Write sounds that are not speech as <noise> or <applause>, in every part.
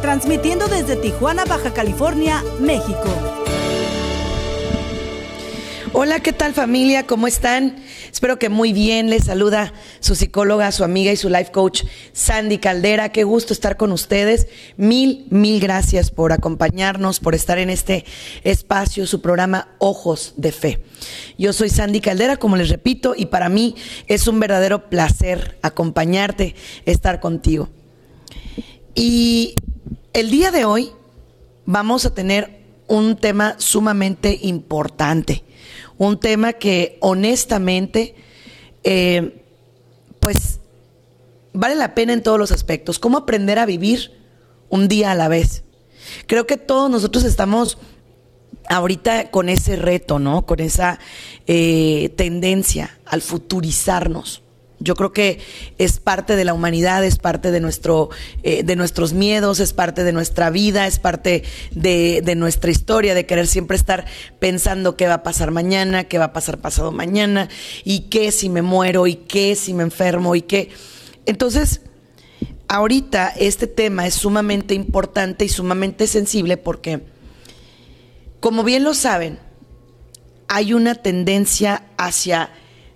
transmitiendo desde Tijuana, Baja California, México. Hola, ¿qué tal familia? ¿Cómo están? Espero que muy bien. Les saluda su psicóloga, su amiga y su life coach, Sandy Caldera. Qué gusto estar con ustedes. Mil, mil gracias por acompañarnos, por estar en este espacio, su programa Ojos de Fe. Yo soy Sandy Caldera, como les repito, y para mí es un verdadero placer acompañarte, estar contigo. Y el día de hoy vamos a tener un tema sumamente importante un tema que honestamente, eh, pues, vale la pena en todos los aspectos. ¿Cómo aprender a vivir un día a la vez? Creo que todos nosotros estamos ahorita con ese reto, ¿no? Con esa eh, tendencia al futurizarnos. Yo creo que es parte de la humanidad, es parte de, nuestro, eh, de nuestros miedos, es parte de nuestra vida, es parte de, de, nuestra historia, de querer siempre estar pensando qué va a pasar mañana, qué va a pasar pasado mañana, y qué si me muero, y qué si me enfermo, y qué. Entonces, ahorita este tema es sumamente importante y sumamente sensible porque, como bien lo saben, hay una tendencia hacia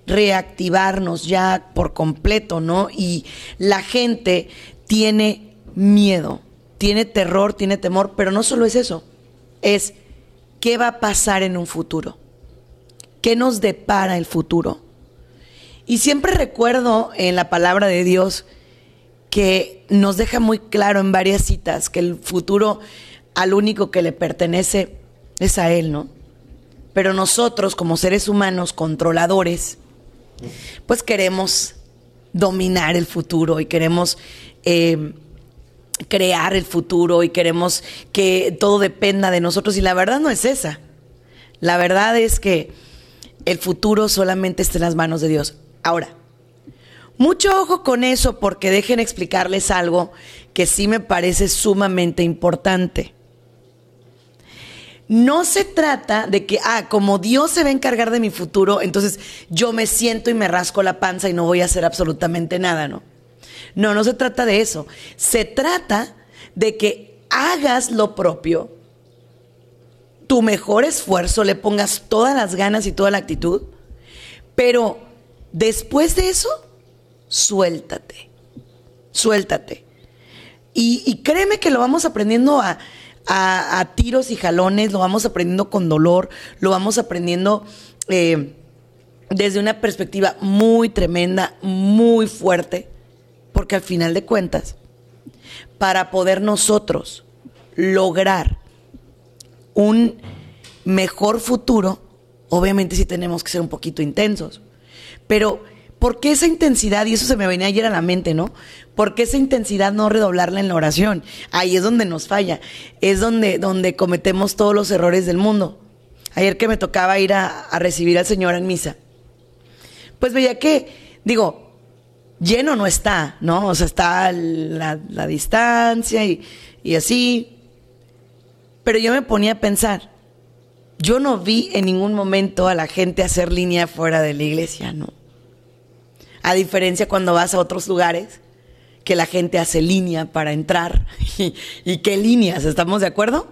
reactivarnos ya por completo, ¿no? Y la gente tiene miedo, tiene terror, tiene temor, pero no solo es eso, es qué va a pasar en un futuro, qué nos depara el futuro. Y siempre recuerdo en la palabra de Dios que nos deja muy claro en varias citas que el futuro al único que le pertenece es a Él, ¿no? Pero nosotros como seres humanos controladores, pues queremos dominar el futuro y queremos eh, crear el futuro y queremos que todo dependa de nosotros. Y la verdad no es esa. La verdad es que el futuro solamente está en las manos de Dios. Ahora, mucho ojo con eso porque dejen explicarles algo que sí me parece sumamente importante. No se trata de que, ah, como Dios se va a encargar de mi futuro, entonces yo me siento y me rasco la panza y no voy a hacer absolutamente nada, ¿no? No, no se trata de eso. Se trata de que hagas lo propio, tu mejor esfuerzo, le pongas todas las ganas y toda la actitud, pero después de eso, suéltate, suéltate. Y, y créeme que lo vamos aprendiendo a a, tiros y jalones, lo vamos aprendiendo con dolor, lo vamos aprendiendo eh, desde una perspectiva muy tremenda, muy fuerte, porque al final de cuentas, para poder nosotros lograr un mejor futuro, obviamente sí tenemos que ser un poquito intensos, pero ¿por qué esa intensidad? Y eso se me venía ayer a la mente, ¿no? ¿Por qué esa intensidad no redoblarla en la oración? Ahí es donde nos falla, es donde, donde cometemos todos los errores del mundo. Ayer que me tocaba ir a, recibir al Señor en misa, pues veía que, digo, lleno no está, ¿no? O sea, está la, distancia y, y así. Pero yo me ponía a pensar, yo no vi en ningún momento a la gente hacer línea fuera de la iglesia, ¿no? A diferencia cuando vas a otros lugares, que la gente hace línea para entrar. <laughs> ¿Y, qué líneas? ¿Estamos de acuerdo?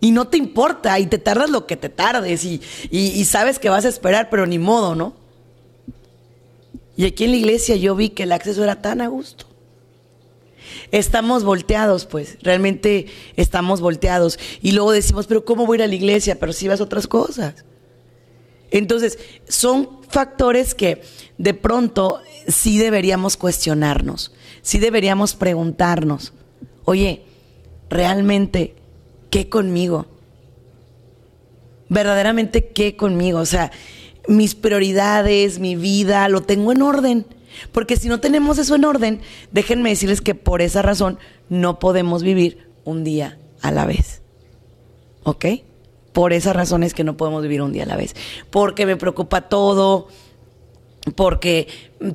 Y no te importa, y te tardas lo que te tardes, y, y, sabes que vas a esperar, pero ni modo, ¿no? Y aquí en la iglesia yo vi que el acceso era tan a gusto. Estamos volteados, pues, realmente estamos volteados. Y luego decimos, pero ¿cómo voy a ir a la iglesia? Pero si vas a otras cosas. Entonces, son factores que de pronto sí deberíamos cuestionarnos, sí deberíamos preguntarnos, oye, ¿realmente qué conmigo? Verdaderamente qué conmigo, o sea, mis prioridades, mi vida, lo tengo en orden. Porque si no tenemos eso en orden, déjenme decirles que por esa razón no podemos vivir un día a la vez. ¿Ok? Por esas razones que no podemos vivir un día a la vez. Porque me preocupa todo, porque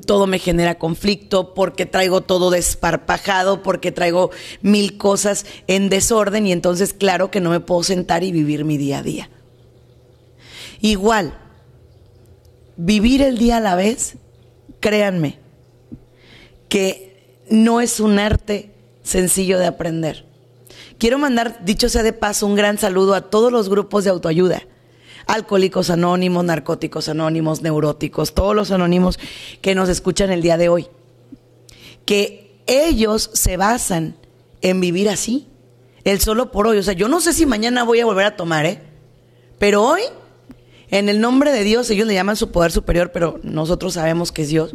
todo me genera conflicto, porque traigo todo desparpajado, porque traigo mil cosas en desorden y entonces claro que no me puedo sentar y vivir mi día a día. Igual, vivir el día a la vez, créanme, que no es un arte sencillo de aprender. Quiero mandar, dicho sea de paso, un gran saludo a todos los grupos de autoayuda alcohólicos anónimos, narcóticos anónimos, neuróticos, todos los anónimos que nos escuchan el día de hoy. Que ellos se basan en vivir así, el solo por hoy. O sea, yo no sé si mañana voy a volver a tomar, ¿eh? Pero hoy, en el nombre de Dios, ellos le llaman su poder superior, pero nosotros sabemos que es Dios.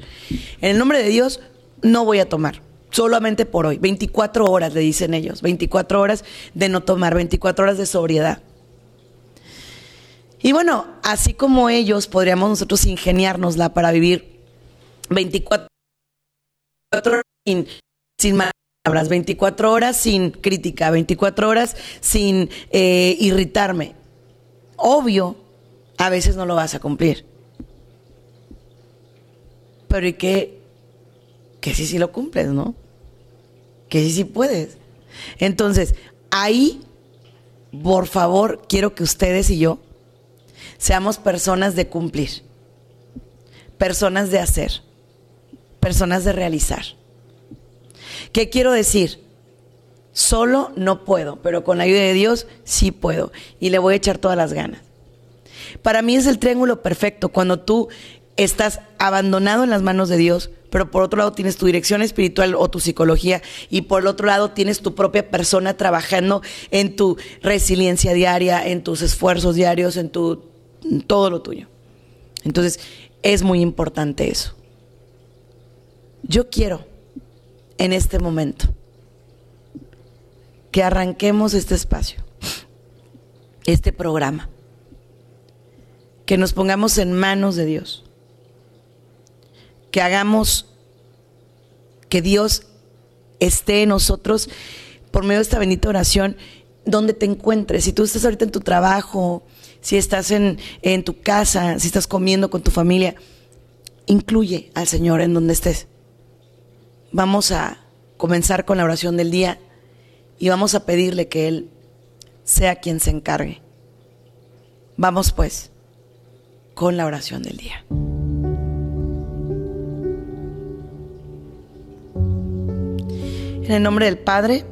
En el nombre de Dios, no voy a tomar solamente por hoy. 24 horas, le dicen ellos. 24 horas de no tomar, 24 horas de sobriedad. Y bueno, así como ellos, podríamos nosotros ingeniárnosla para vivir 24 horas sin, sin palabras, 24 horas sin crítica, 24 horas sin eh, irritarme. Obvio, a veces no lo vas a cumplir. Pero ¿y qué? Que sí, sí lo cumples, ¿no? Que sí, sí puedes. Entonces, ahí, por favor, quiero que ustedes y yo seamos personas de cumplir, personas de hacer, personas de realizar. ¿Qué quiero decir? Solo no puedo, pero con la ayuda de Dios sí puedo y le voy a echar todas las ganas. Para mí es el triángulo perfecto cuando tú estás abandonado en las manos de Dios, pero por otro lado tienes tu dirección espiritual o tu psicología y por el otro lado tienes tu propia persona trabajando en tu resiliencia diaria, en tus esfuerzos diarios, en tu todo lo tuyo. Entonces, es muy importante eso. Yo quiero, en este momento, que arranquemos este espacio, este programa, que nos pongamos en manos de Dios, que hagamos que Dios esté en nosotros por medio de esta bendita oración, donde te encuentres. Si tú estás ahorita en tu trabajo, si estás en, en tu casa, si estás comiendo con tu familia, incluye al Señor en donde estés. Vamos a comenzar con la oración del día y vamos a pedirle que Él sea quien se encargue. Vamos pues con la oración del día. En el nombre del Padre,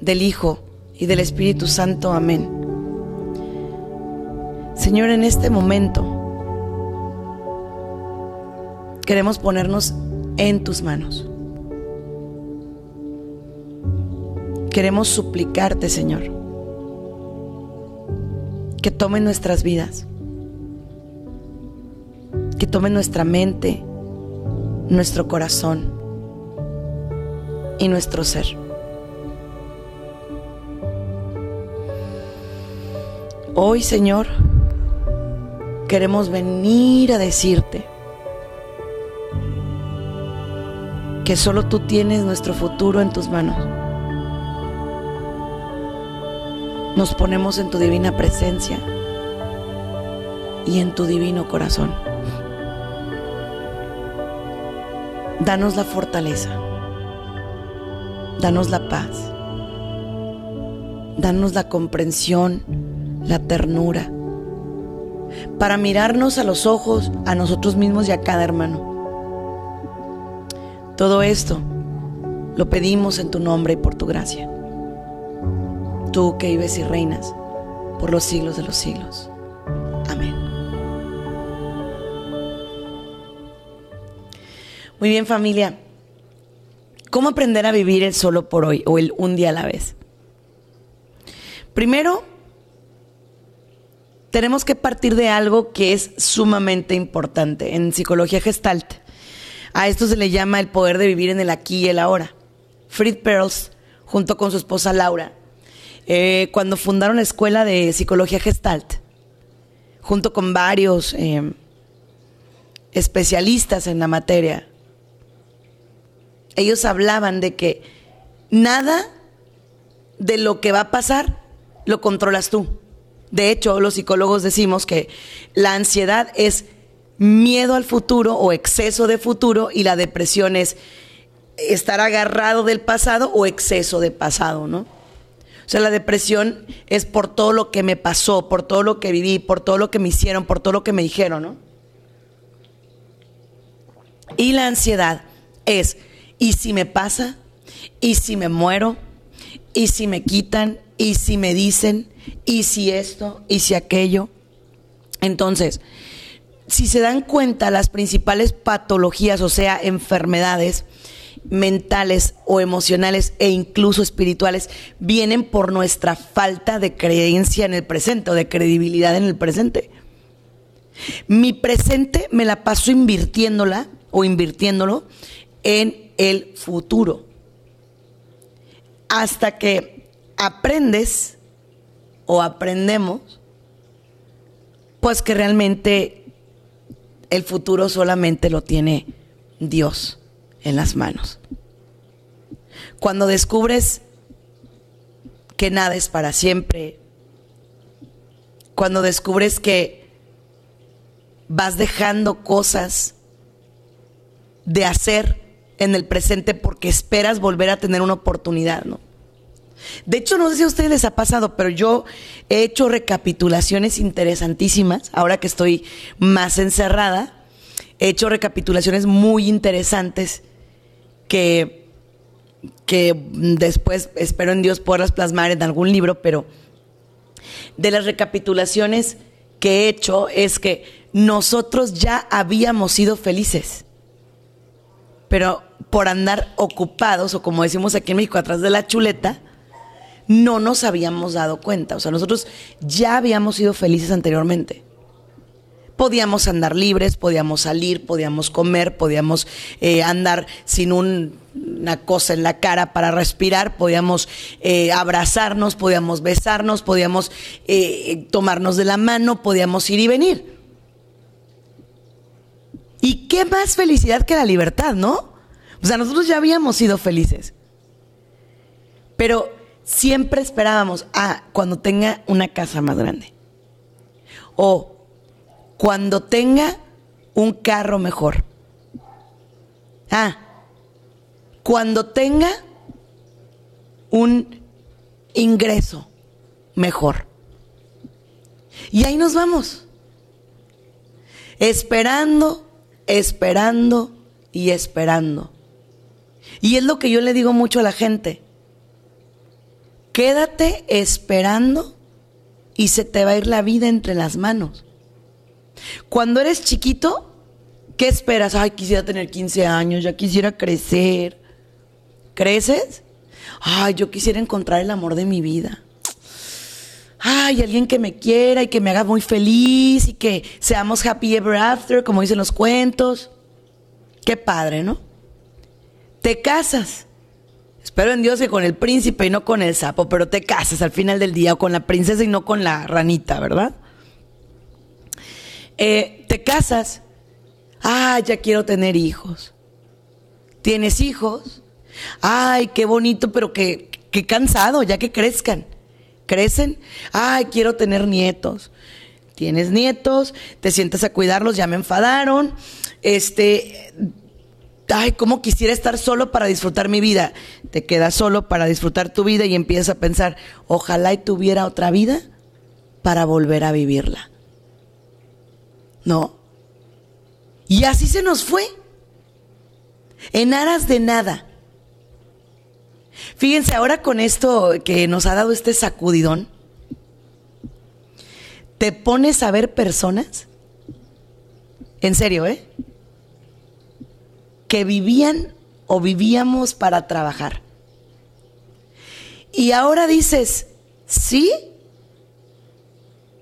del Hijo y del Espíritu Santo. Amén. Señor, en este momento queremos ponernos en tus manos. Queremos suplicarte, Señor, que tome nuestras vidas, que tome nuestra mente, nuestro corazón y nuestro ser. Hoy, Señor, queremos venir a decirte que solo tú tienes nuestro futuro en tus manos. Nos ponemos en tu divina presencia y en tu divino corazón. Danos la fortaleza, danos la paz, danos la comprensión, la ternura para mirarnos a los ojos a nosotros mismos y a cada hermano. Todo esto lo pedimos en tu nombre y por tu gracia. Tú que vives y reinas por los siglos de los siglos. Amén. Muy bien familia. ¿Cómo aprender a vivir el solo por hoy o el un día a la vez? Primero, tenemos que partir de algo que es sumamente importante en psicología gestalt. A esto se le llama el poder de vivir en el aquí y el ahora. Fritz Perls, junto con su esposa Laura, eh, cuando fundaron la escuela de psicología gestalt, junto con varios eh, especialistas en la materia, ellos hablaban de que nada de lo que va a pasar lo controlas tú. De hecho, los psicólogos decimos que la ansiedad es miedo al futuro o exceso de futuro y la depresión es estar agarrado del pasado o exceso de pasado, ¿no? O sea, la depresión es por todo lo que me pasó, por todo lo que viví, por todo lo que me hicieron, por todo lo que me dijeron, ¿no? Y la ansiedad es, ¿y si me pasa? ¿Y si me muero? ¿Y si me quitan? ¿Y si me dicen? ¿Y si esto? ¿Y si aquello? Entonces, si se dan cuenta, las principales patologías, o sea, enfermedades mentales o emocionales e incluso espirituales, vienen por nuestra falta de creencia en el presente o de credibilidad en el presente. Mi presente me la paso invirtiéndola o invirtiéndolo en el futuro. Hasta que aprendes o aprendemos, pues que realmente el futuro solamente lo tiene Dios en las manos. Cuando descubres que nada es para siempre, cuando descubres que vas dejando cosas de hacer en el presente porque esperas volver a tener una oportunidad, ¿no? De hecho, no sé si a ustedes les ha pasado, pero yo he hecho recapitulaciones interesantísimas, ahora que estoy más encerrada, he hecho recapitulaciones muy interesantes que, que después espero en Dios poderlas plasmar en algún libro, pero de las recapitulaciones que he hecho es que nosotros ya habíamos sido felices, pero por andar ocupados, o como decimos aquí en México, atrás de la chuleta, no nos habíamos dado cuenta. O sea, nosotros ya habíamos sido felices anteriormente. Podíamos andar libres, podíamos salir, podíamos comer, podíamos eh, andar sin una cosa en la cara para respirar, podíamos eh, abrazarnos, podíamos besarnos, podíamos eh, tomarnos de la mano, podíamos ir y venir. ¿Y qué más felicidad que la libertad, no? O sea, nosotros ya habíamos sido felices. Pero siempre esperábamos, ah, cuando tenga una casa más grande. O cuando tenga un carro mejor. Ah, cuando tenga un ingreso mejor. Y ahí nos vamos. Esperando, esperando y esperando. Y es lo que yo le digo mucho a la gente. Quédate esperando y se te va a ir la vida entre las manos. Cuando eres chiquito, ¿qué esperas? Ay, quisiera tener 15 años, ya quisiera crecer. ¿Creces? Ay, yo quisiera encontrar el amor de mi vida. Ay, alguien que me quiera y que me haga muy feliz y que seamos happy ever after, como dicen los cuentos. Qué padre, ¿no? Te casas Espero en Dios que con el príncipe y no con el sapo, pero te casas al final del día o con la princesa y no con la ranita, ¿verdad? Eh, te casas. Ah, ya quiero tener hijos. ¿Tienes hijos? Ay, qué bonito, pero qué, qué cansado, ya que crezcan. ¿Crecen? Ay, quiero tener nietos. Tienes nietos, te sientas a cuidarlos, ya me enfadaron. Este, ay, cómo quisiera estar solo para disfrutar mi vida. Te quedas solo para disfrutar tu vida y empiezas a pensar, ojalá y tuviera otra vida para volver a vivirla. No. Y así se nos fue. En aras de nada. Fíjense, ahora con esto que nos ha dado este sacudidón, te pones a ver personas, en serio, ¿eh? Que vivían o vivíamos para trabajar. Y ahora dices, sí,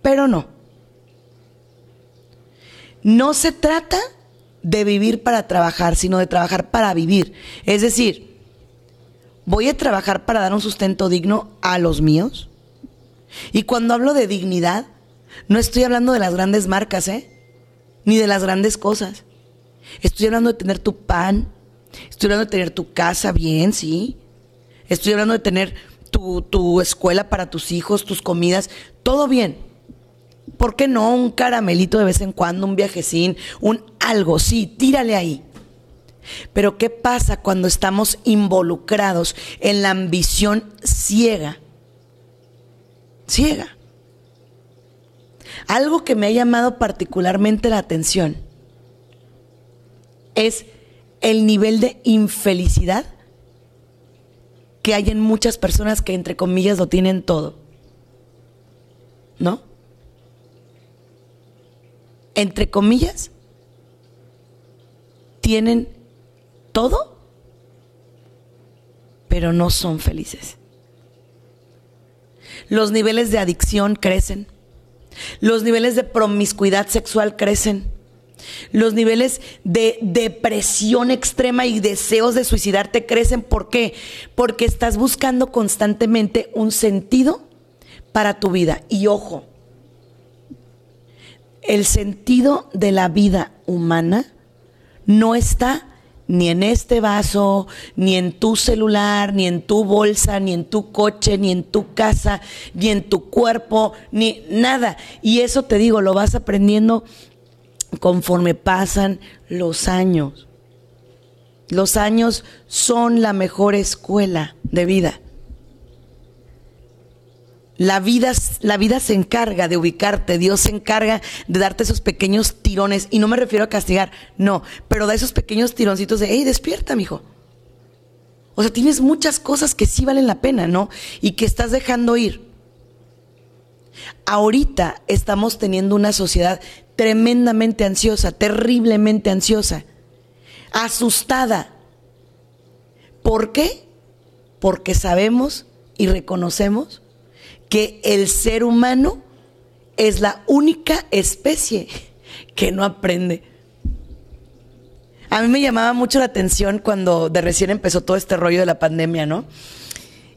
pero no. No se trata de vivir para trabajar, sino de trabajar para vivir. Es decir, voy a trabajar para dar un sustento digno a los míos. Y cuando hablo de dignidad, no estoy hablando de las grandes marcas, ¿eh? Ni de las grandes cosas. Estoy hablando de tener tu pan. Estoy hablando de tener tu casa bien, sí. Estoy hablando de tener tu, tu escuela para tus hijos, tus comidas, todo bien. ¿Por qué no un caramelito de vez en cuando, un viajecín, un algo? Sí, tírale ahí. Pero ¿qué pasa cuando estamos involucrados en la ambición ciega? Ciega. Algo que me ha llamado particularmente la atención es el nivel de infelicidad que hay en muchas personas que entre comillas lo tienen todo. ¿No? Entre comillas, tienen todo, pero no son felices. Los niveles de adicción crecen. Los niveles de promiscuidad sexual crecen. Los niveles de depresión extrema y deseos de suicidarte crecen. ¿Por qué? Porque estás buscando constantemente un sentido para tu vida. Y ojo, el sentido de la vida humana no está ni en este vaso, ni en tu celular, ni en tu bolsa, ni en tu coche, ni en tu casa, ni en tu cuerpo, ni nada. Y eso te digo, lo vas aprendiendo conforme pasan los años. Los años son la mejor escuela de vida. La vida, la vida se encarga de ubicarte, Dios se encarga de darte esos pequeños tirones, y no me refiero a castigar, no, pero da esos pequeños tironcitos de, hey, despierta, mijo. O sea, tienes muchas cosas que sí valen la pena, ¿no? Y que estás dejando ir. Ahorita estamos teniendo una sociedad tremendamente ansiosa, terriblemente ansiosa, asustada. ¿Por qué? Porque sabemos y reconocemos que el ser humano es la única especie que no aprende. A mí me llamaba mucho la atención cuando de recién empezó todo este rollo de la pandemia, ¿no?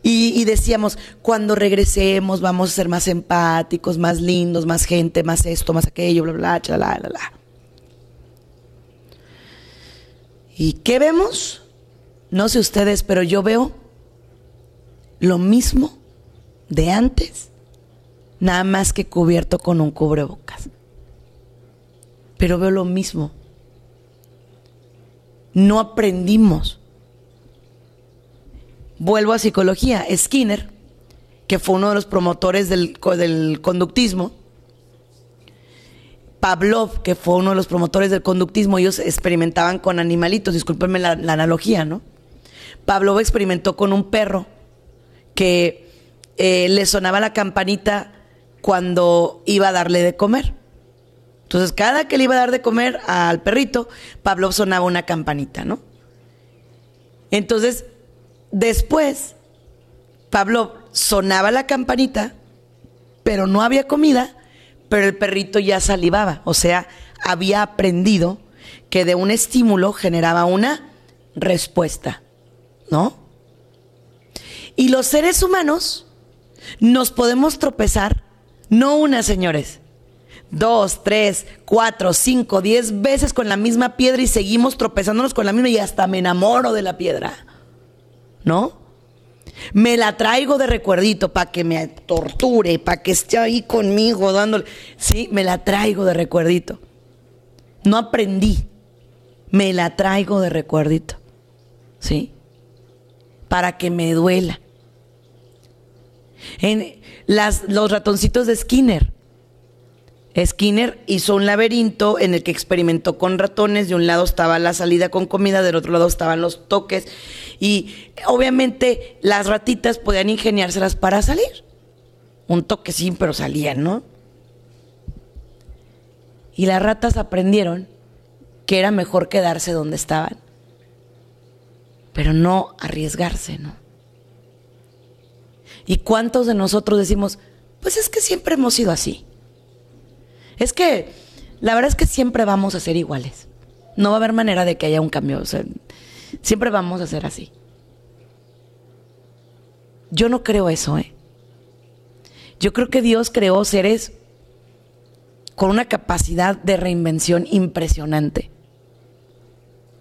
Y, decíamos, cuando regresemos vamos a ser más empáticos, más lindos, más gente, más esto, más aquello, bla, bla, bla, bla, bla. ¿Y qué vemos? No sé ustedes, pero yo veo lo mismo de antes, nada más que cubierto con un cubrebocas. Pero veo lo mismo. No aprendimos. Vuelvo a psicología. Skinner, que fue uno de los promotores del, del conductismo, Pavlov, que fue uno de los promotores del conductismo, ellos experimentaban con animalitos, discúlpenme la, analogía, ¿no? Pavlov experimentó con un perro que eh, le sonaba la campanita cuando iba a darle de comer. Entonces, cada que le iba a dar de comer al perrito, Pablo sonaba una campanita, ¿no? Entonces, después, Pablo sonaba la campanita, pero no había comida, pero el perrito ya salivaba, o sea, había aprendido que de un estímulo generaba una respuesta, ¿no? Y los seres humanos nos podemos tropezar, no una, señores, dos, tres, cuatro, cinco, diez veces con la misma piedra y seguimos tropezándonos con la misma y hasta me enamoro de la piedra. ¿No? Me la traigo de recuerdito para que me torture, para que esté ahí conmigo dándole. Sí, me la traigo de recuerdito. No aprendí. Me la traigo de recuerdito. ¿Sí? Para que me duela en las, los ratoncitos de Skinner. Skinner hizo un laberinto en el que experimentó con ratones. De un lado estaba la salida con comida, del otro lado estaban los toques. Y obviamente las ratitas podían ingeniárselas para salir. Un toque sí, pero salían, ¿no? Y las ratas aprendieron que era mejor quedarse donde estaban, pero no arriesgarse, ¿no? ¿Y cuántos de nosotros decimos, pues es que siempre hemos sido así? Es que la verdad es que siempre vamos a ser iguales. No va a haber manera de que haya un cambio. Siempre vamos a ser así. Yo no creo eso, ¿eh? Yo creo que Dios creó seres con una capacidad de reinvención impresionante.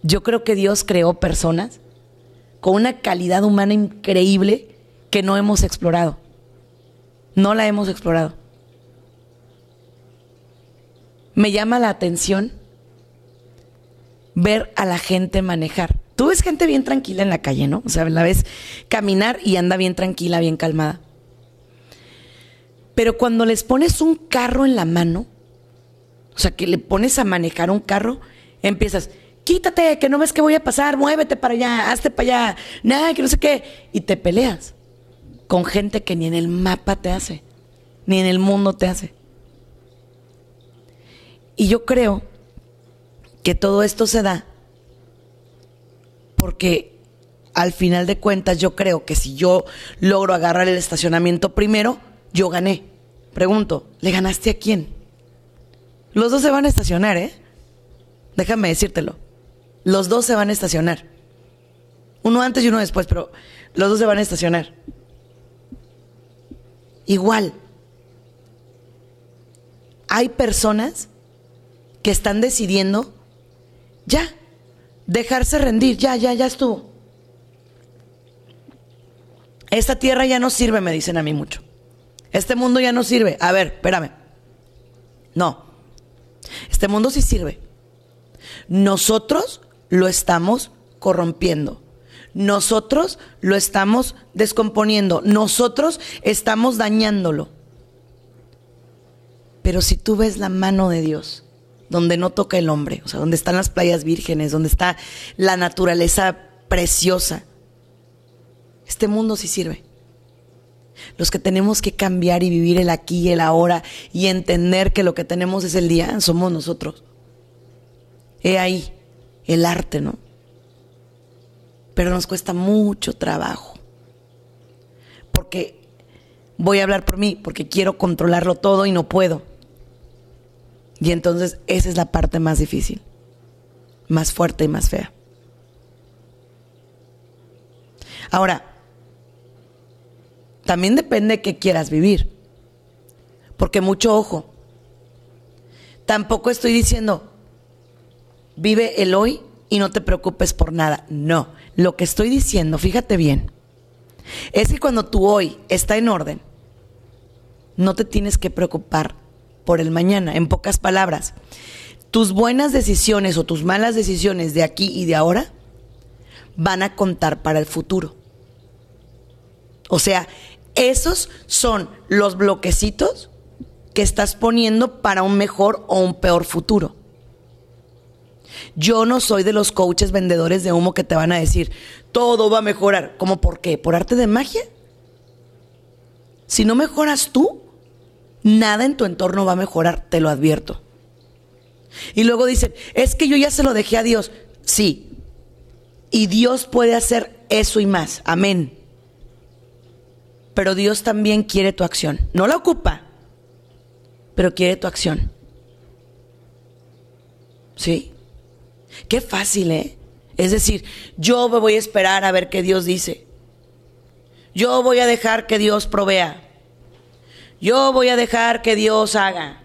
Yo creo que Dios creó personas con una calidad humana increíble que no hemos explorado. No la hemos explorado. Me llama la atención ver a la gente manejar. Tú ves gente bien tranquila en la calle, ¿no? O sea, la ves caminar y anda bien tranquila, bien calmada. Pero cuando les pones un carro en la mano, o sea, que le pones a manejar un carro, empiezas, quítate, que no ves que voy a pasar, muévete para allá, hazte para allá, nada, que no sé qué, y te peleas con gente que ni en el mapa te hace, ni en el mundo te hace. Y yo creo que todo esto se da porque al final de cuentas yo creo que si yo logro agarrar el estacionamiento primero, yo gané. Pregunto, ¿le ganaste a quién? Los dos se van a estacionar, ¿eh? Déjame decírtelo. Los dos se van a estacionar. Uno antes y uno después, pero los dos se van a estacionar. Igual. Hay personas que están decidiendo ya dejarse rendir, ya, ya, ya estuvo. Esta tierra ya no sirve, me dicen a mí mucho. Este mundo ya no sirve. A ver, espérame. No. Este mundo sí sirve. Nosotros lo estamos corrompiendo. Nosotros lo estamos descomponiendo. Nosotros estamos dañándolo. Pero si tú ves la mano de Dios, donde no toca el hombre, o sea, donde están las playas vírgenes, donde está la naturaleza preciosa. Este mundo sí sirve. Los que tenemos que cambiar y vivir el aquí y el ahora y entender que lo que tenemos es el día, somos nosotros. He ahí el arte, ¿no? Pero nos cuesta mucho trabajo. Porque voy a hablar por mí, porque quiero controlarlo todo y no puedo. Y entonces esa es la parte más difícil, más fuerte y más fea. Ahora, también depende de qué quieras vivir. Porque mucho ojo. Tampoco estoy diciendo, vive el hoy y no te preocupes por nada. No, lo que estoy diciendo, fíjate bien, es que cuando tu hoy está en orden, no te tienes que preocupar por el mañana. En pocas palabras, tus buenas decisiones o tus malas decisiones de aquí y de ahora van a contar para el futuro. O sea, esos son los bloquecitos que estás poniendo para un mejor o un peor futuro. Yo no soy de los coaches vendedores de humo que te van a decir, todo va a mejorar. ¿Cómo por qué? ¿Por arte de magia? Si no mejoras tú, nada en tu entorno va a mejorar, te lo advierto. Y luego dicen, es que yo ya se lo dejé a Dios. Sí. Y Dios puede hacer eso y más. Amén. Pero Dios también quiere tu acción. No la ocupa, pero quiere tu acción. ¿Sí? Qué fácil, ¿eh? Es decir, yo me voy a esperar a ver qué Dios dice. Yo voy a dejar que Dios provea. Yo voy a dejar que Dios haga.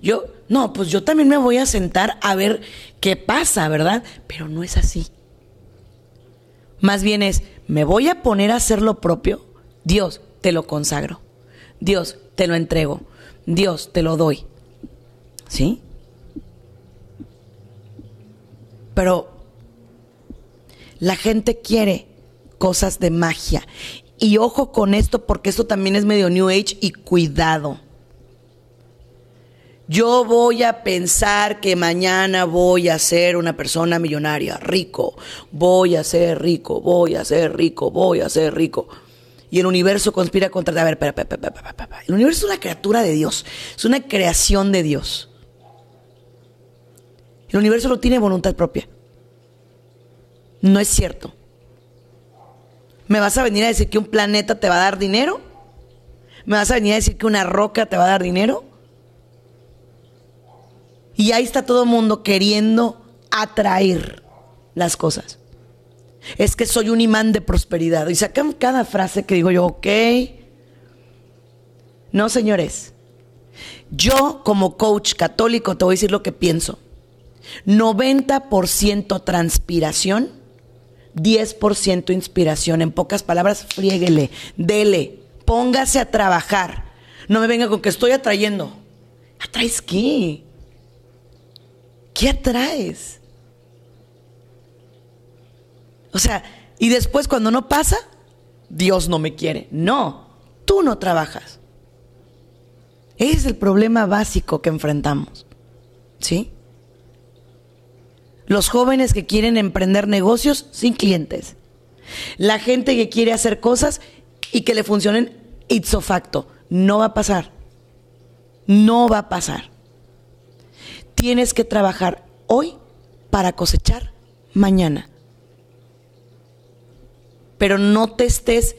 Yo, no, pues yo también me voy a sentar a ver qué pasa, ¿verdad? Pero no es así. Más bien es, me voy a poner a hacer lo propio. Dios, te lo consagro. Dios, te lo entrego. Dios, te lo doy. ¿Sí? Pero la gente quiere cosas de magia y ojo con esto porque esto también es medio New Age y cuidado. Yo voy a pensar que mañana voy a ser una persona millonaria, rico. Voy a ser rico, voy a ser rico, voy a ser rico. Y el universo conspira contra... A ver, espera, espera, espera, espera, El universo es una criatura de Dios. Es una creación de Dios. El universo no tiene voluntad propia. No es cierto. ¿Me vas a venir a decir que un planeta te va a dar dinero? ¿Me vas a venir a decir que una roca te va a dar dinero? Y ahí está todo el mundo queriendo atraer las cosas. Es que soy un imán de prosperidad. Y sacan cada frase que digo yo, ok. No, señores. Yo como coach católico te voy a decir lo que pienso. 90% transpiración, 10% inspiración. En pocas palabras, friéguele, dele, póngase a trabajar. No me venga con que estoy atrayendo. ¿Atraes qué? ¿Qué atraes? O sea, y después cuando no pasa, Dios no me quiere. No, tú no trabajas. Ese es el problema básico que enfrentamos. ¿Sí? Los jóvenes que quieren emprender negocios sin clientes. La gente que quiere hacer cosas y que le funcionen ipso facto. No va a pasar. No va a pasar. Tienes que trabajar hoy para cosechar mañana. Pero no te estés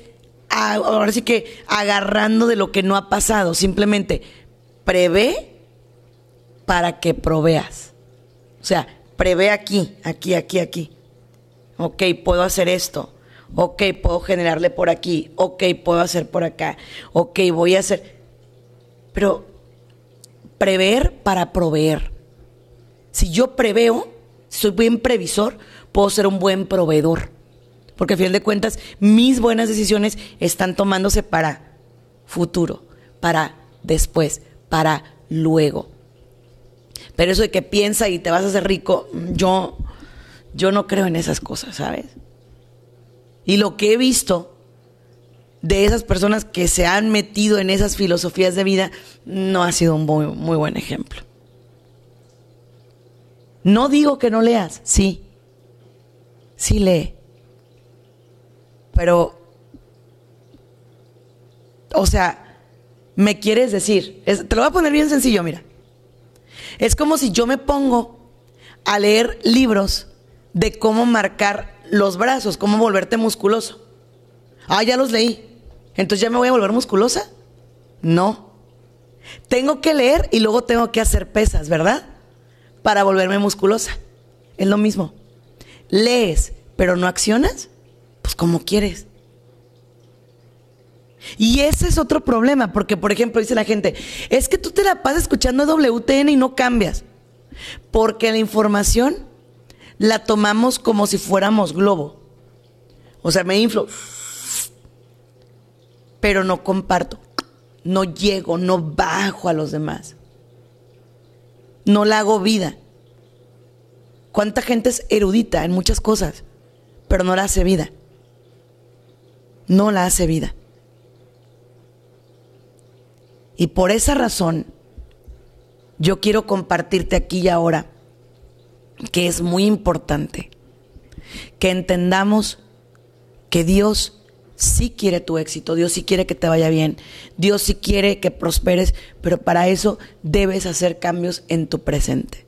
ahora sí que agarrando de lo que no ha pasado. Simplemente prevé para que proveas. O sea, prevé aquí, aquí, aquí, aquí. Ok, puedo hacer esto. Ok, puedo generarle por aquí. Ok, puedo hacer por acá. Ok, voy a hacer. Pero prever para proveer. Si yo preveo, soy buen previsor, puedo ser un buen proveedor. Porque a fin de cuentas, mis buenas decisiones están tomándose para futuro, para después, para luego. Pero eso de que piensa y te vas a hacer rico, yo, yo no creo en esas cosas, ¿sabes? Y lo que he visto de esas personas que se han metido en esas filosofías de vida no ha sido un muy, muy buen ejemplo. No digo que no leas, sí. Sí lee. Pero, o sea, me quieres decir, te lo voy a poner bien sencillo, mira. Es como si yo me pongo a leer libros de cómo marcar los brazos, cómo volverte musculoso. Ah, ya los leí. Entonces ya me voy a volver musculosa. No. Tengo que leer y luego tengo que hacer pesas, ¿verdad? Para volverme musculosa. Es lo mismo. Lees, pero no accionas, pues como quieres. Y ese es otro problema, porque por ejemplo dice la gente, es que tú te la pasas escuchando WTN y no cambias, porque la información la tomamos como si fuéramos globo. O sea, me inflo, pero no comparto, no llego, no bajo a los demás, no la hago vida. ¿Cuánta gente es erudita en muchas cosas, pero no la hace vida? No la hace vida. Y por esa razón, yo quiero compartirte aquí y ahora que es muy importante que entendamos que Dios sí quiere tu éxito, Dios sí quiere que te vaya bien, Dios sí quiere que prosperes, pero para eso debes hacer cambios en tu presente.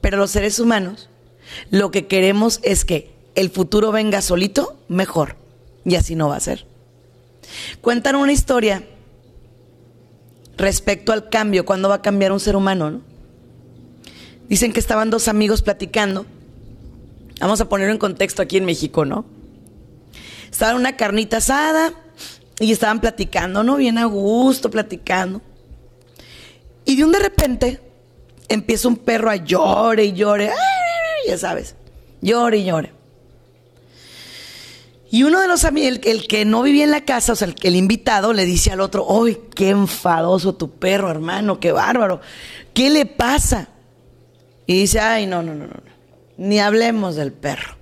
Pero los seres humanos lo que queremos es que el futuro venga solito, mejor, y así no va a ser. Cuentan una historia respecto al cambio, cuándo va a cambiar un ser humano, ¿no? Dicen que estaban dos amigos platicando. Vamos a ponerlo en contexto aquí en México, ¿no? Estaban una carnita asada y estaban platicando, ¿no? Bien a gusto, platicando. Y de un de repente empieza un perro a llore y llore, ya sabes, llore y llore. Y uno de los amigos, el, que no vivía en la casa, o sea, el, el invitado, le dice al otro, ¡ay, qué enfadoso tu perro, hermano! ¡Qué bárbaro! ¿Qué le pasa? Y dice, ay, no, no, no, no, ni hablemos del perro.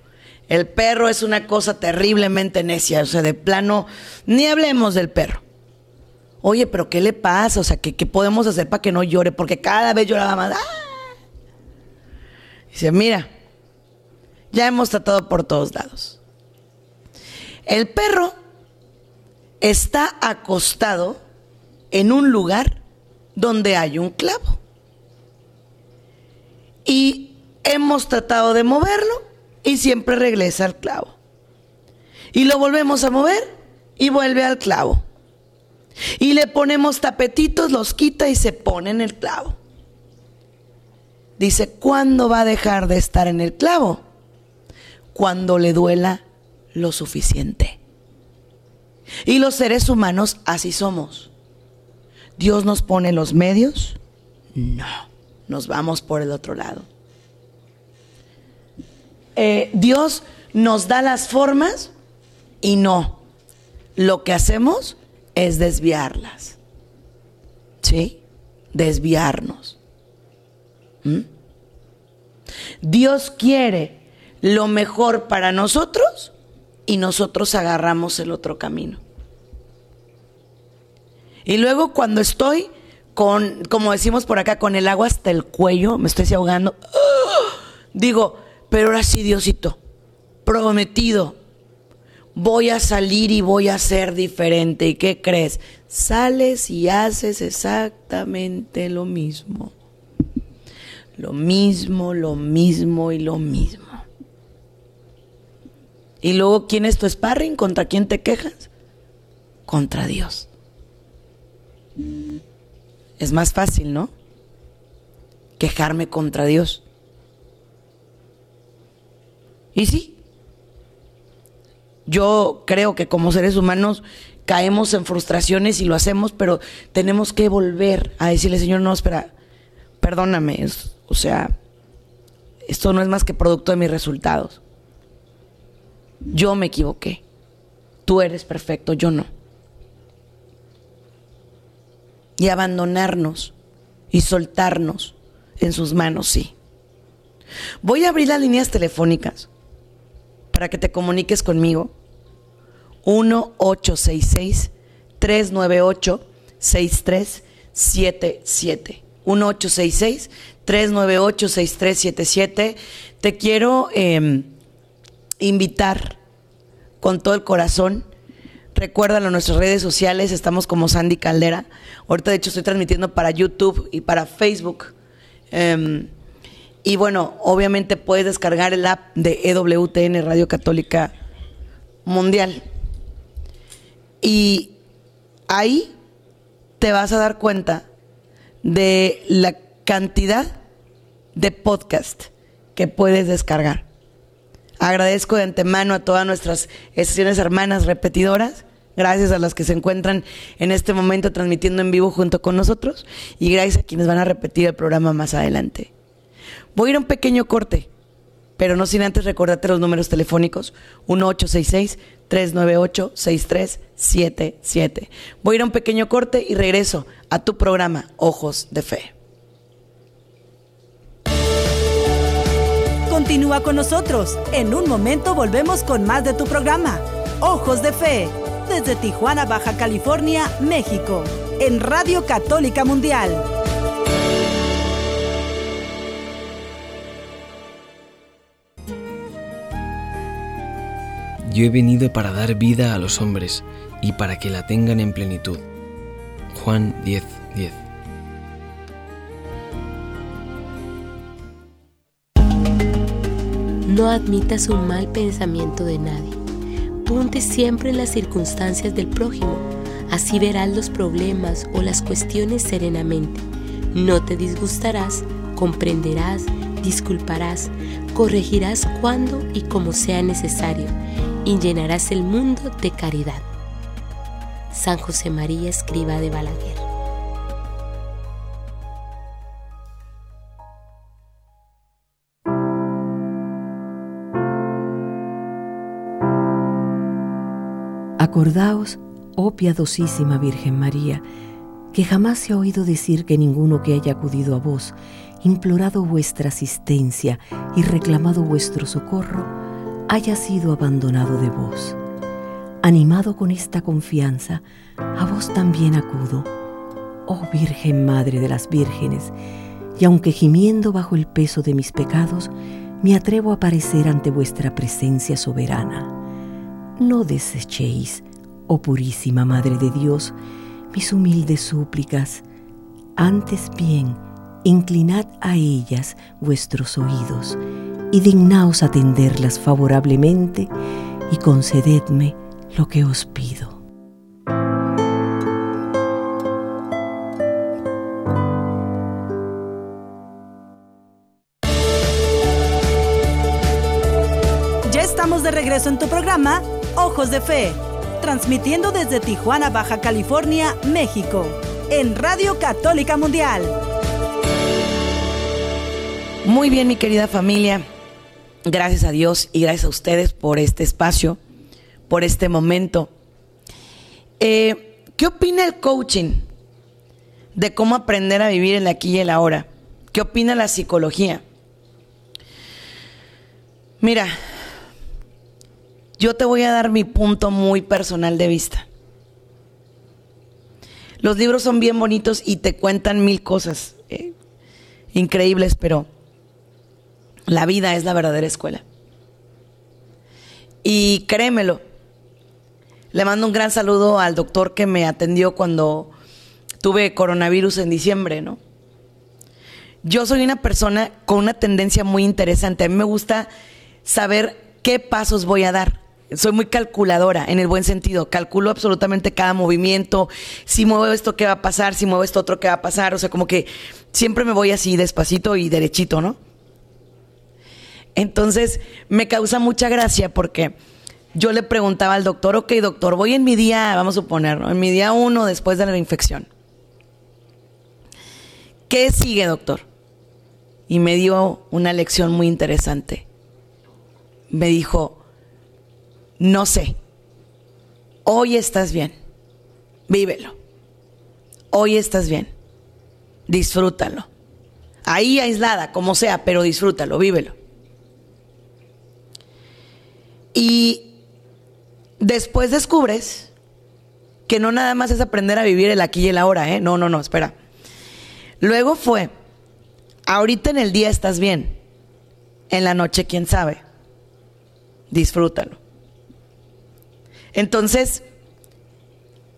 El perro es una cosa terriblemente necia, o sea, de plano, ni hablemos del perro. Oye, pero ¿qué le pasa? O sea, ¿qué, qué podemos hacer para que no llore? Porque cada vez lloraba más. ¡Ah! Dice, mira, ya hemos tratado por todos lados. El perro está acostado en un lugar donde hay un clavo. Y hemos tratado de moverlo y siempre regresa al clavo. Y lo volvemos a mover y vuelve al clavo. Y le ponemos tapetitos, los quita y se pone en el clavo. Dice, ¿cuándo va a dejar de estar en el clavo? Cuando le duela lo suficiente. Y los seres humanos así somos. Dios nos pone los medios. No, nos vamos por el otro lado. Eh, Dios nos da las formas y no. Lo que hacemos es desviarlas. ¿Sí? Desviarnos. ¿Mm? Dios quiere lo mejor para nosotros y nosotros agarramos el otro camino. Y luego cuando estoy con, como decimos por acá, con el agua hasta el cuello, me estoy ahogando, digo, pero ahora sí, Diosito, prometido, voy a salir y voy a ser diferente. ¿Y qué crees? Sales y haces exactamente lo mismo. Lo mismo, lo mismo y lo mismo. Y luego, ¿quién es tu sparring? ¿Contra quién te quejas? Contra Dios. Es más fácil, ¿no? Quejarme contra Dios. Y sí, yo creo que como seres humanos caemos en frustraciones y lo hacemos, pero tenemos que volver a decirle, Señor, no, espera, perdóname, o sea, esto no es más que producto de mis resultados. Yo me equivoqué. Tú eres perfecto, yo no. Y abandonarnos y soltarnos en sus manos, sí. Voy a abrir las líneas telefónicas para que te comuniques conmigo. 1-866-398-6377. 1-866-398-6377. Te quiero em, invitar con todo el corazón. Recuérdalo en nuestras redes sociales, estamos como Sandy Caldera. Ahorita de hecho estoy transmitiendo para YouTube y para Facebook. Em, y bueno, obviamente puedes descargar el app de EWTN Radio Católica Mundial. Y ahí te vas a dar cuenta de la cantidad de podcast que puedes descargar. Agradezco de antemano a todas nuestras estaciones hermanas repetidoras, gracias a las que se encuentran en este momento transmitiendo en vivo junto con nosotros y gracias a quienes van a repetir el programa más adelante. Voy a ir a un pequeño corte, pero no sin antes recordarte los números telefónicos 1866-398-6377. Voy a ir a un pequeño corte y regreso a tu programa Ojos de Fe. Continúa con nosotros. En un momento volvemos con más de tu programa Ojos de Fe desde Tijuana, Baja California, México, en Radio Católica Mundial. Yo he venido para dar vida a los hombres y para que la tengan en plenitud. Juan 10:10 10. No admitas un mal pensamiento de nadie. Ponte siempre en las circunstancias del prójimo. Así verás los problemas o las cuestiones serenamente. No te disgustarás, comprenderás, disculparás, corregirás cuando y como sea necesario y llenarás el mundo de caridad. San José María Escriba de Balaguer. Acordaos, oh piadosísima Virgen María, que jamás se ha oído decir que ninguno que haya acudido a vos, implorado vuestra asistencia y reclamado vuestro socorro, haya sido abandonado de vos. Animado con esta confianza, a vos también acudo, oh Virgen Madre de las Vírgenes, y aunque gimiendo bajo el peso de mis pecados, me atrevo a aparecer ante vuestra presencia soberana. No desechéis, oh purísima Madre de Dios, mis humildes súplicas, antes bien, inclinad a ellas vuestros oídos y dignaos atenderlas favorablemente y concededme lo que os pido. Ya estamos de regreso en tu programa Ojos de Fe, transmitiendo desde Tijuana, Baja California, México, en Radio Católica Mundial. Muy bien, mi querida familia. Gracias a Dios y gracias a ustedes por este espacio, por este momento. Eh, ¿Qué opina el coaching de cómo aprender a vivir el aquí y el ahora? ¿Qué opina la psicología? Mira, yo te voy a dar mi punto muy personal de vista. Los libros son bien bonitos y te cuentan mil cosas eh, increíbles, pero la vida es la verdadera escuela. Y créemelo, le mando un gran saludo al doctor que me atendió cuando tuve coronavirus en diciembre, ¿no? Yo soy una persona con una tendencia muy interesante. A mí me gusta saber qué pasos voy a dar. Soy muy calculadora en el buen sentido. Calculo absolutamente cada movimiento. Si muevo esto, ¿qué va a pasar? Si muevo esto otro, ¿qué va a pasar? O sea, como que siempre me voy así despacito y derechito, ¿no? Entonces, me causa mucha gracia porque yo le preguntaba al doctor, ok, doctor, voy en mi día, vamos a suponer, en mi día uno después de la infección. ¿Qué sigue, doctor? Y me dio una lección muy interesante me dijo, no sé, hoy estás bien, vívelo, hoy estás bien, disfrútalo. Ahí aislada, como sea, pero disfrútalo, vívelo. Y después descubres que no nada más es aprender a vivir el aquí y el ahora, ¿eh? No, no, no, espera. Luego fue, ahorita en el día estás bien, en la noche quién sabe disfrútalo. Entonces,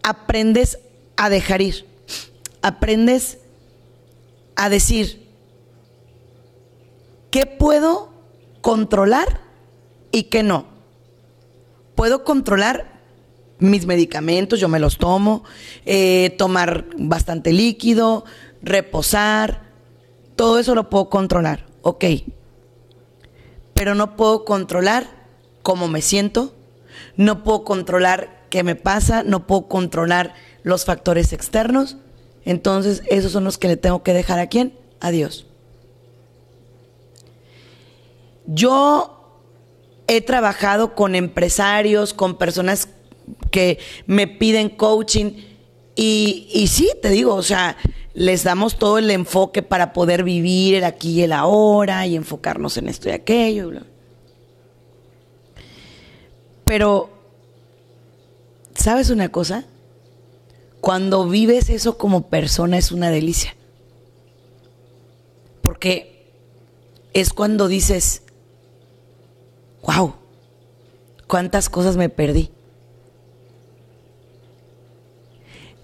aprendes a dejar ir, aprendes a decir, ¿qué puedo controlar y qué no? Puedo controlar mis medicamentos, yo me los tomo, eh, tomar bastante líquido, reposar, todo eso lo puedo controlar, ok. Pero no puedo controlar cómo me siento, no puedo controlar qué me pasa, no puedo controlar los factores externos. Entonces, esos son los que le tengo que dejar a quién? A Dios. Yo he trabajado con empresarios, con personas que me piden coaching y, y sí, te digo, o sea, les damos todo el enfoque para poder vivir el aquí y el ahora y enfocarnos en esto y aquello. Pero, ¿sabes una cosa? Cuando vives eso como persona es una delicia. Porque es cuando dices, wow, cuántas cosas me perdí.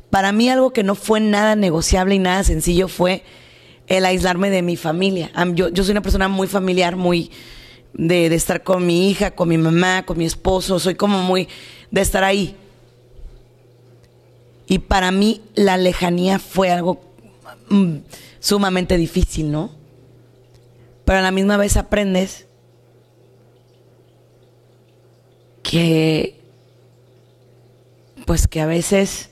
Para mí algo que no fue nada negociable y nada sencillo fue el aislarme de mi familia. Yo, yo soy una persona muy familiar, muy, de, estar con mi hija, con mi mamá, con mi esposo, soy como muy de estar ahí. Y para mí la lejanía fue algo mm, sumamente difícil, ¿no? Pero a la misma vez aprendes que, pues que a veces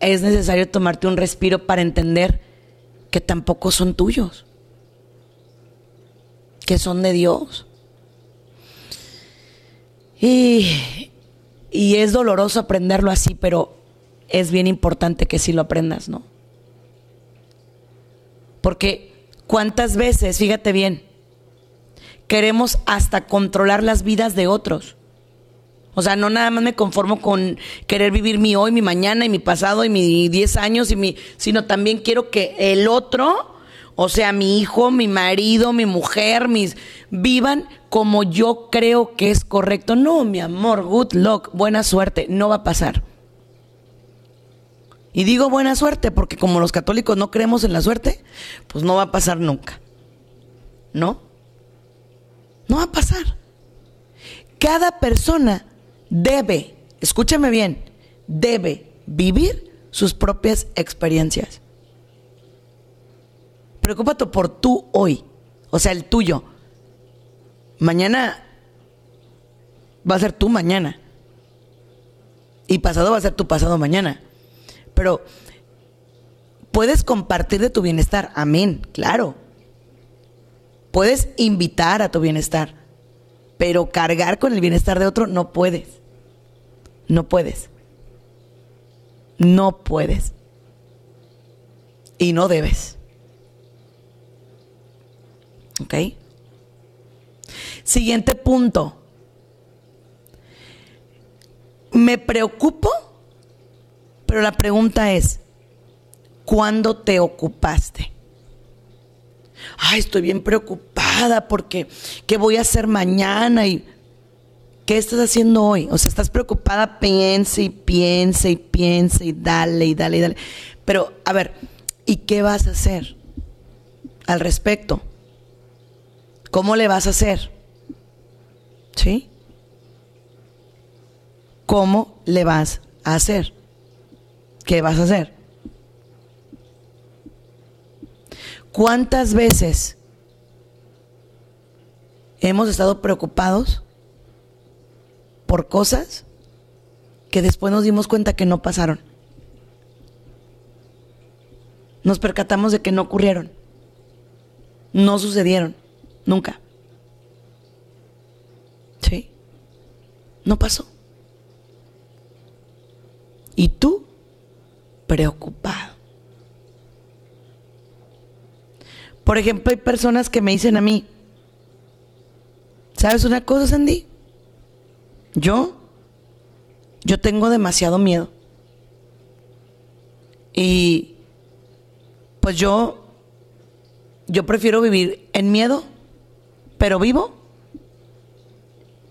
es necesario tomarte un respiro para entender que tampoco son tuyos, que son de Dios. Y, es doloroso aprenderlo así, pero es bien importante que sí lo aprendas, ¿no? Porque cuántas veces, fíjate bien, queremos hasta controlar las vidas de otros. O sea, no nada más me conformo con querer vivir mi hoy, mi mañana y mi pasado y mi 10 años y mi, sino también quiero que el otro o sea, mi hijo, mi marido, mi mujer, mis vivan como yo creo que es correcto. No, mi amor, good luck, buena suerte, no va a pasar. Y digo buena suerte porque como los católicos no creemos en la suerte, pues no va a pasar nunca. ¿No? No va a pasar. Cada persona debe, escúchame bien, debe vivir sus propias experiencias. Preocúpate por tú hoy, o sea, el tuyo. Mañana va a ser tu mañana. Y pasado va a ser tu pasado mañana. Pero puedes compartir de tu bienestar. Amén, claro. Puedes invitar a tu bienestar. pero cargar con el bienestar de otro no puedes. No puedes. No puedes. Y no debes. ¿Ok? Siguiente punto. Me preocupo, pero la pregunta es, ¿cuándo te ocupaste? Ay, estoy bien preocupada porque ¿qué voy a hacer mañana? Y ¿qué estás haciendo hoy? O sea, estás preocupada, piensa y piensa y piensa y dale y dale y dale. Pero, a ver, ¿y qué vas a hacer al respecto? ¿Cómo le vas a hacer? ¿Sí? ¿Cómo le vas a hacer? ¿Qué vas a hacer? ¿Cuántas veces hemos estado preocupados por cosas que después nos dimos cuenta que no pasaron? Nos percatamos de que no ocurrieron, no sucedieron, nunca. ¿Sí? No pasó. Y tú, preocupado. Por ejemplo, hay personas que me dicen a mí, ¿sabes una cosa, Sandy? Yo, yo tengo demasiado miedo. Y pues yo, yo prefiero vivir en miedo, pero vivo,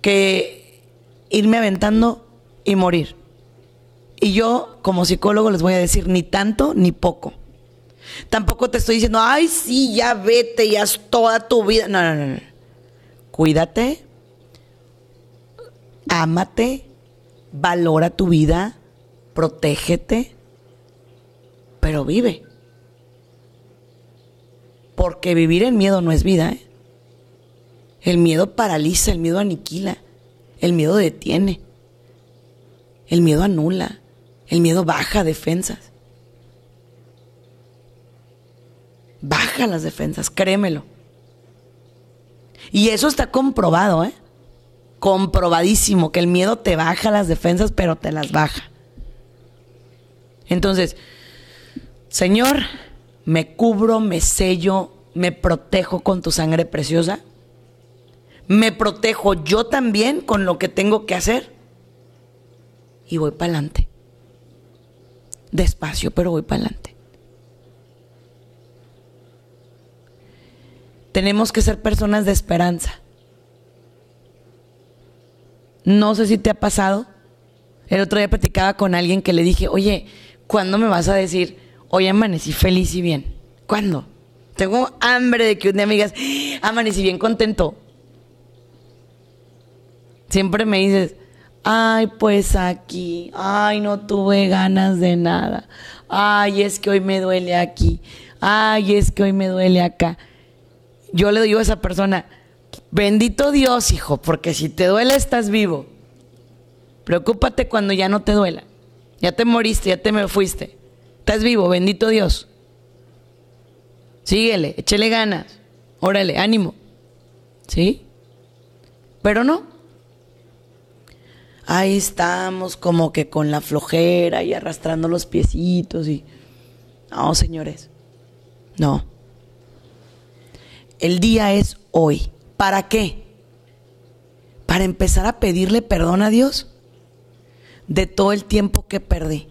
que irme aventando y morir. Y yo, como psicólogo, les voy a decir ni tanto ni poco. Tampoco te estoy diciendo, ay, sí, ya vete y haz toda tu vida. No, no, no. no. Cuídate, ámate, valora tu vida, protégete, pero vive. Porque vivir en miedo no es vida. ¿eh? El miedo paraliza, el miedo aniquila, el miedo detiene, el miedo anula, el miedo baja defensas. baja las defensas, créemelo. Y eso está comprobado, ¿eh? Comprobadísimo, que el miedo te baja las defensas, pero te las baja. Entonces, Señor, me cubro, me sello, me protejo con tu sangre preciosa. Me protejo yo también con lo que tengo que hacer. Y voy para adelante. Despacio, pero voy para adelante. Tenemos que ser personas de esperanza. No sé si te ha pasado. El otro día platicaba con alguien que le dije, oye, ¿cuándo me vas a decir, hoy amanecí feliz y bien? ¿Cuándo? Tengo hambre de que un día me digas, amanecí bien contento. Siempre me dices, ay, pues aquí, ay, no tuve ganas de nada, ay, es que hoy me duele aquí, ay, es que hoy me duele acá yo le digo a esa persona, bendito Dios, hijo, porque si te duele estás vivo. Preocúpate cuando ya no te duela. Ya te moriste, ya te me fuiste. Estás vivo, bendito Dios. Síguele, échele ganas. Órale, ánimo. ¿Sí? Pero no. Ahí estamos como que con la flojera y arrastrando los piecitos y... No, señores. No. El día es hoy. ¿Para qué? Para empezar a pedirle perdón a Dios de todo el tiempo que perdí.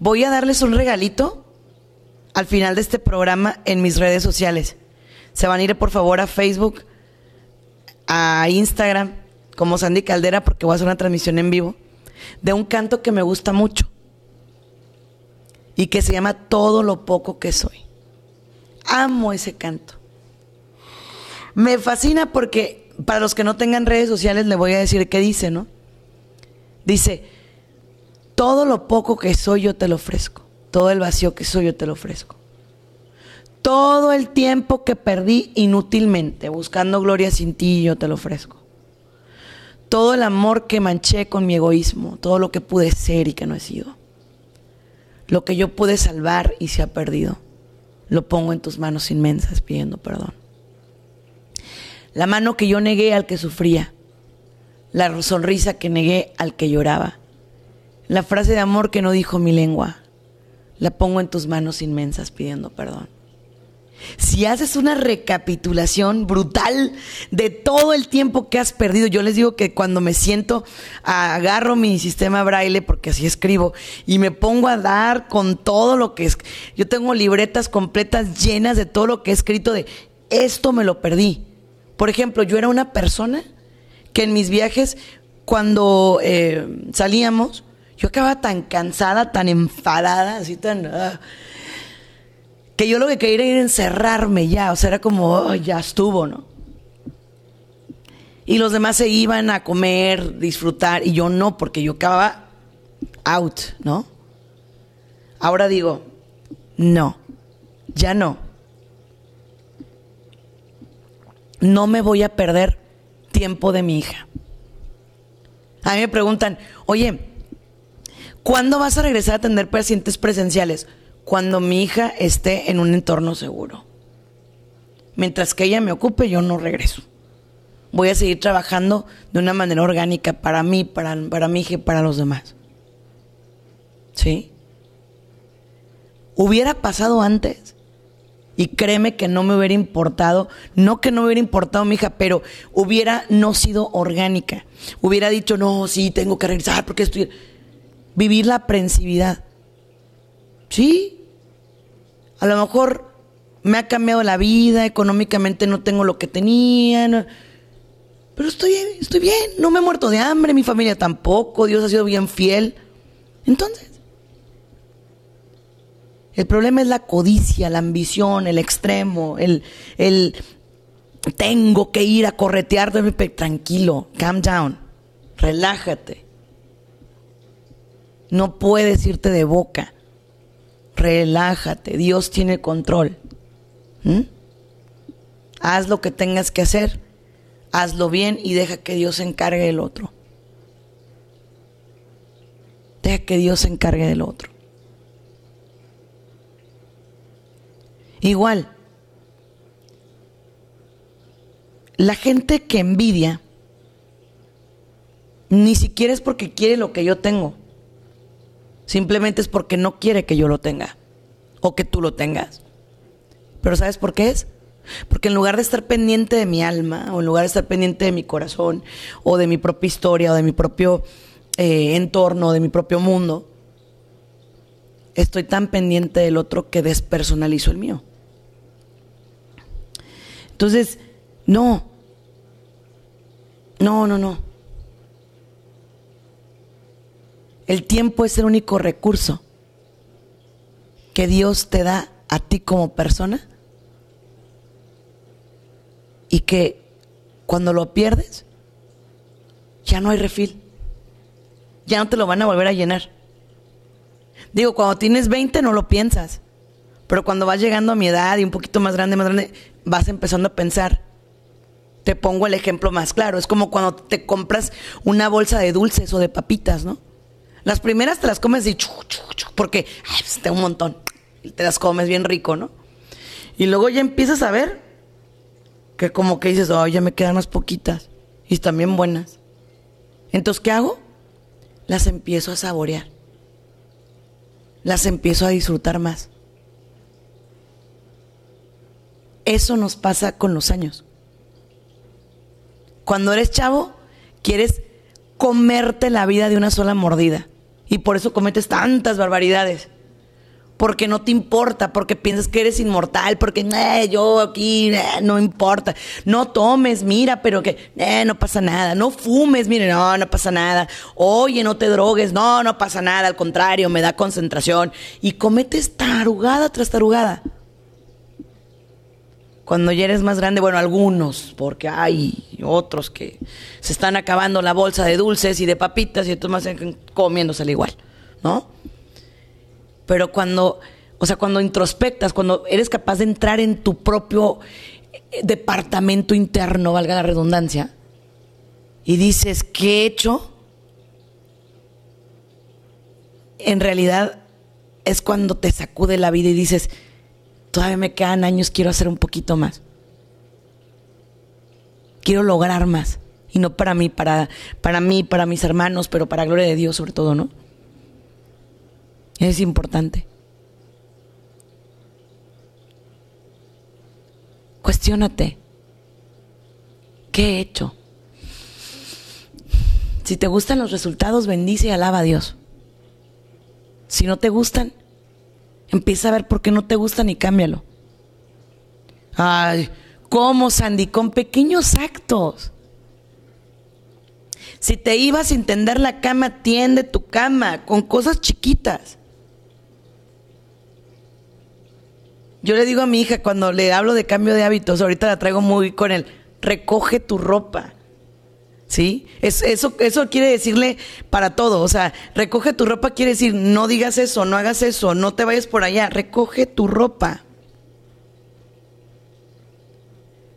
Voy a darles un regalito al final de este programa en mis redes sociales. Se van a ir por favor a Facebook, a Instagram, como Sandy Caldera, porque voy a hacer una transmisión en vivo, de un canto que me gusta mucho y que se llama Todo lo poco que soy. Amo ese canto. Me fascina porque para los que no tengan redes sociales le voy a decir qué dice, ¿no? Dice, todo lo poco que soy yo te lo ofrezco. Todo el vacío que soy yo te lo ofrezco. Todo el tiempo que perdí inútilmente buscando gloria sin ti yo te lo ofrezco. Todo el amor que manché con mi egoísmo, todo lo que pude ser y que no he sido. Lo que yo pude salvar y se ha perdido, lo pongo en tus manos inmensas pidiendo perdón. la mano que yo negué al que sufría, la sonrisa que negué al que lloraba, la frase de amor que no dijo mi lengua, la pongo en tus manos inmensas pidiendo perdón. Si haces una recapitulación brutal de todo el tiempo que has perdido, yo les digo que cuando me siento, agarro mi sistema braille, porque así escribo, y me pongo a dar con todo lo que es. Yo tengo libretas completas llenas de todo lo que he escrito de esto me lo perdí. Por ejemplo, yo era una persona que en mis viajes, cuando eh, salíamos, yo acababa tan cansada, tan enfadada, así tan... Ah, que yo lo que quería era encerrarme ya, o sea, era como, ya estuvo, ¿no? Y los demás se iban a comer, disfrutar, y yo no, porque yo acababa out, ¿no? Ahora digo, no, ya no. No me voy a perder tiempo de mi hija. A mí me preguntan, oye, ¿cuándo vas a regresar a atender pacientes presenciales? Cuando mi hija esté en un entorno seguro. Mientras que ella me ocupe, yo no regreso. Voy a seguir trabajando de una manera orgánica para mí, para, para mi hija y para los demás. ¿Sí? Hubiera pasado antes. Y créeme que no me hubiera importado, no que no me hubiera importado mi hija, pero hubiera no sido orgánica. Hubiera dicho, no, sí, tengo que regresar porque estoy... Vivir la aprensividad. Sí. A lo mejor me ha cambiado la vida, económicamente no tengo lo que tenía. pero estoy, estoy bien, no me he muerto de hambre, mi familia tampoco, Dios ha sido bien fiel. Entonces, el problema es la codicia, la ambición, el extremo, el, el tengo que ir a corretear. Tranquilo, calm down, relájate. No puedes irte de boca. Relájate, Dios tiene control. ¿Mm? Haz lo que tengas que hacer, hazlo bien y deja que Dios se encargue del otro. Deja que Dios se encargue del otro. Igual, la gente que envidia ni siquiera es porque quiere lo que yo tengo. Simplemente es porque no quiere que yo lo tenga o que tú lo tengas. Pero ¿sabes por qué es? Porque en lugar de estar pendiente de mi alma o en lugar de estar pendiente de mi corazón o de mi propia historia o de mi propio eh, entorno, de mi propio mundo, estoy tan pendiente del otro que despersonalizo el mío. Entonces, no, no, no, no. El tiempo es el único recurso que Dios te da a ti como persona y que cuando lo pierdes ya no hay refil. Ya no te lo van a volver a llenar. Digo, cuando tienes 20 no lo piensas. Pero cuando vas llegando a mi edad y un poquito más grande, más grande, vas empezando a pensar. Te pongo el ejemplo más claro. Es como cuando te compras una bolsa de dulces o de papitas, ¿no? Las primeras te las comes y chu, porque ay, pues, un montón. Y te las comes bien rico, ¿no? Y luego ya empiezas a ver que como que dices, oh, ya me quedan unas poquitas. Y están bien buenas. Entonces, ¿qué hago? Las empiezo a saborear. Las empiezo a disfrutar más. Eso nos pasa con los años. Cuando eres chavo, quieres comerte la vida de una sola mordida. Y por eso cometes tantas barbaridades. Porque no te importa, porque piensas que eres inmortal, porque yo aquí no importa. No tomes, mira, pero que no pasa nada. No fumes, mire, no, no pasa nada. Oye, no te drogues, no, no pasa nada. Al contrario, me da concentración. Y cometes tarugada tras tarugada. Cuando ya eres más grande, bueno, algunos, porque hay otros que se están acabando la bolsa de dulces y de papitas y entonces más comiéndose al igual, ¿no? Pero cuando, o sea, cuando introspectas, cuando eres capaz de entrar en tu propio eh, departamento interno, valga la redundancia, y dices, ¿qué he hecho? En realidad es cuando te sacude la vida y dices, todavía me quedan años, quiero hacer un poquito más. quiero lograr más. Y no para mí, para, para mí, para mis hermanos, pero para gloria de Dios sobre todo, ¿no? Es importante. Cuestiónate. ¿Qué he hecho? Si te gustan los resultados, bendice y alaba a Dios. Si no te gustan, empieza a ver por qué no te gustan y cámbialo. Ay, ¿cómo, Sandy? Con pequeños actos. Si te ibas sin tender la cama, tiende tu cama con cosas chiquitas. Yo le digo a mi hija cuando le hablo de cambio de hábitos, ahorita la traigo muy con el recoge tu ropa. ¿Sí? eso, eso quiere decirle para todo. O sea, recoge tu ropa quiere decir no digas eso, no hagas eso, no te vayas por allá. Recoge tu ropa.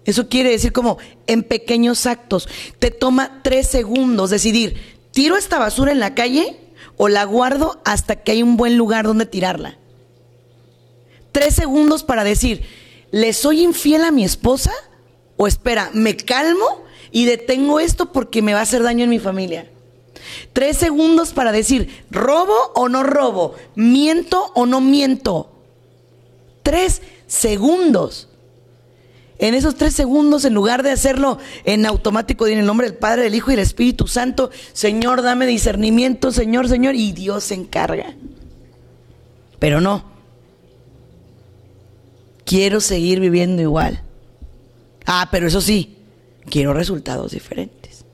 Eso quiere decir como en pequeños actos. Te toma tres segundos decidir, ¿tiro esta basura en la calle o la guardo hasta que hay un buen lugar donde tirarla? Tres segundos para decir, ¿le soy infiel a mi esposa? O espera, me calmo y detengo esto porque me va a hacer daño en mi familia. Tres segundos para decir, ¿robo o no robo? ¿Miento o no miento? Tres segundos. En esos tres segundos, en lugar de hacerlo en automático, en el nombre del Padre, del Hijo y del Espíritu Santo, Señor, dame discernimiento, Señor, Señor, y Dios se encarga. Pero no. Quiero seguir viviendo igual. Ah, pero eso sí, quiero resultados diferentes.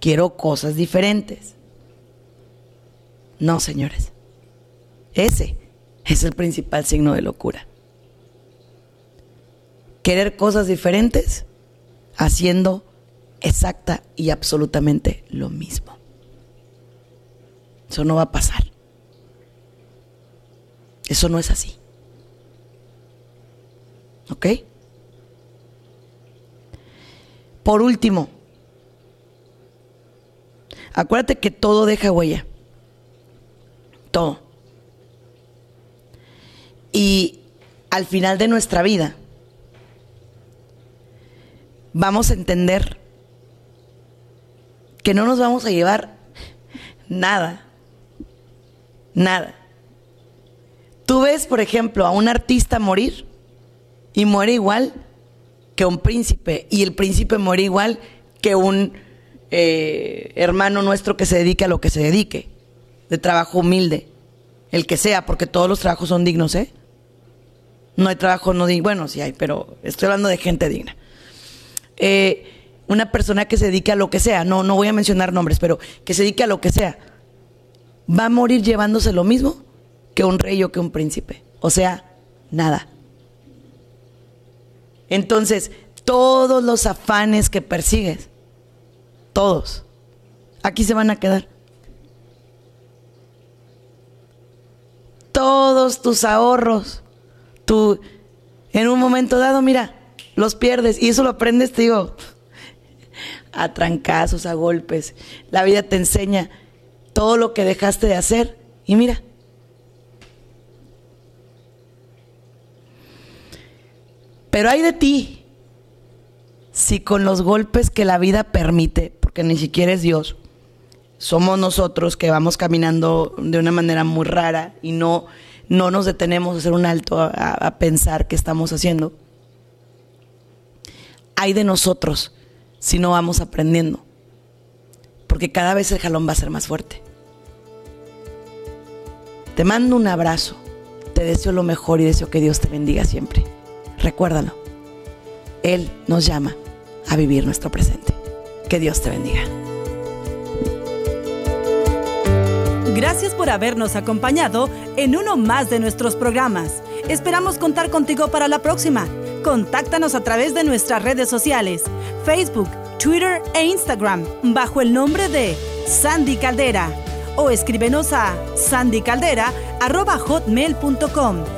Quiero cosas diferentes. No, señores. Ese es el principal signo de locura. Querer cosas diferentes haciendo exacta y absolutamente lo mismo. Eso no va a pasar. Eso no es así. ¿Ok? Por último, acuérdate que todo deja huella. Todo. Y al final de nuestra vida vamos a entender que no nos vamos a llevar nada. Nada. Tú ves, por ejemplo, a un artista morir y muere igual que un príncipe y el príncipe muere igual que un eh, hermano nuestro que se dedique a lo que se dedique, de trabajo humilde, el que sea, porque todos los trabajos son dignos, ¿eh? No hay trabajo no digno, bueno, sí hay, pero estoy hablando de gente digna. Eh, una persona que se dedique a lo que sea, no, no voy a mencionar nombres, pero que se dedique a lo que sea, va a morir llevándose lo mismo que un rey o que un príncipe. O sea, nada. Entonces, todos los afanes que persigues, todos, aquí se van a quedar. Todos tus ahorros, tú, en un momento dado, mira, los pierdes. Y eso lo aprendes, te digo, a trancazos, a golpes. La vida te enseña todo lo que dejaste de hacer. Y mira, Pero hay de ti si con los golpes que la vida permite, porque ni siquiera es Dios, somos nosotros que vamos caminando de una manera muy rara y no, no nos detenemos a hacer un alto a, a pensar qué estamos haciendo. Hay de nosotros si no vamos aprendiendo, porque cada vez el jalón va a ser más fuerte. Te mando un abrazo, te deseo lo mejor y deseo que Dios te bendiga siempre. Recuérdalo. Él nos llama a vivir nuestro presente. Que Dios te bendiga. Gracias por habernos acompañado en uno más de nuestros programas. Esperamos contar contigo para la próxima. Contáctanos a través de nuestras redes sociales, Facebook, Twitter e Instagram, bajo el nombre de Sandy Caldera. O escríbenos a sandycaldera.hotmail.com.